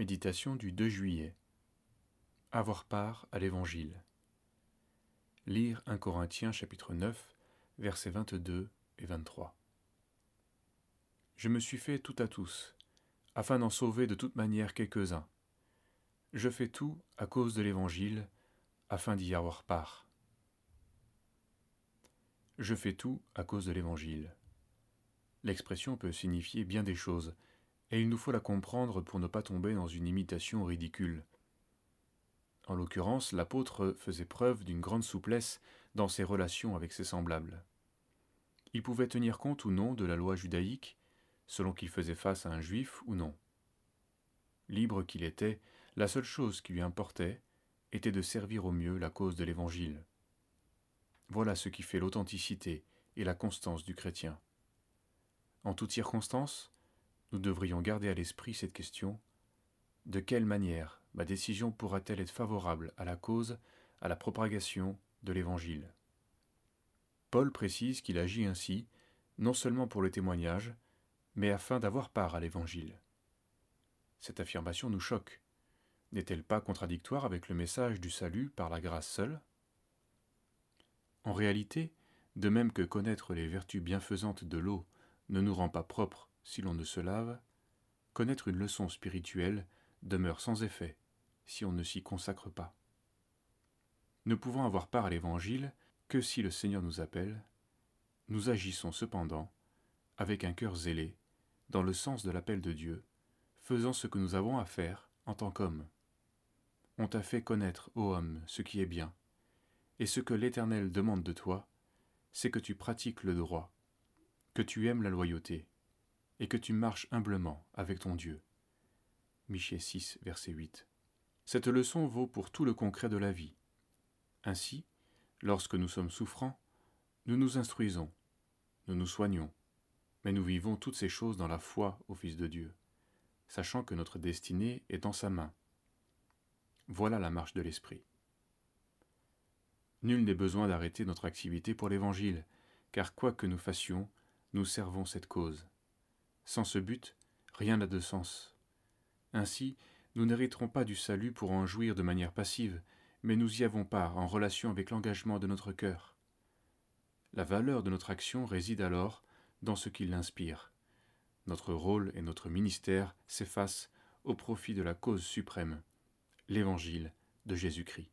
Méditation du 2 juillet. Avoir part à l'Évangile. Lire 1 Corinthiens chapitre 9, versets 22 et 23. Je me suis fait tout à tous, afin d'en sauver de toute manière quelques-uns. Je fais tout à cause de l'Évangile, afin d'y avoir part. Je fais tout à cause de l'Évangile. L'expression peut signifier bien des choses, et il nous faut la comprendre pour ne pas tomber dans une imitation ridicule. En l'occurrence, l'apôtre faisait preuve d'une grande souplesse dans ses relations avec ses semblables. Il pouvait tenir compte ou non de la loi judaïque, selon qu'il faisait face à un juif ou non. Libre qu'il était, la seule chose qui lui importait était de servir au mieux la cause de l'Évangile. Voilà ce qui fait l'authenticité et la constance du chrétien. En toutes circonstances, nous devrions garder à l'esprit cette question de quelle manière ma décision pourra-t-elle être favorable à la cause, à la propagation de l'Évangile? Paul précise qu'il agit ainsi, non seulement pour le témoignage, mais afin d'avoir part à l'Évangile. Cette affirmation nous choque. N'est-elle pas contradictoire avec le message du salut par la grâce seule? En réalité, de même que connaître les vertus bienfaisantes de l'eau ne nous rend pas propres si l'on ne se lave, connaître une leçon spirituelle demeure sans effet si on ne s'y consacre pas. Ne pouvant avoir part à l'Évangile que si le Seigneur nous appelle, nous agissons cependant avec un cœur zélé, dans le sens de l'appel de Dieu, faisant ce que nous avons à faire en tant qu'hommes. On t'a fait connaître, ô homme, ce qui est bien, et ce que l'Éternel demande de toi, c'est que tu pratiques le droit, que tu aimes la loyauté, et que tu marches humblement avec ton Dieu. Michée 6, verset 8. Cette leçon vaut pour tout le concret de la vie. Ainsi, lorsque nous sommes souffrants, nous nous instruisons, nous nous soignons, mais nous vivons toutes ces choses dans la foi au Fils de Dieu, sachant que notre destinée est dans sa main. Voilà la marche de l'Esprit. Nul n'est besoin d'arrêter notre activité pour l'Évangile, car quoi que nous fassions, nous servons cette cause. Sans ce but, rien n'a de sens. Ainsi, nous n'hériterons pas du salut pour en jouir de manière passive, mais nous y avons part en relation avec l'engagement de notre cœur. La valeur de notre action réside alors dans ce qui l'inspire. Notre rôle et notre ministère s'effacent au profit de la cause suprême, l'Évangile de Jésus-Christ.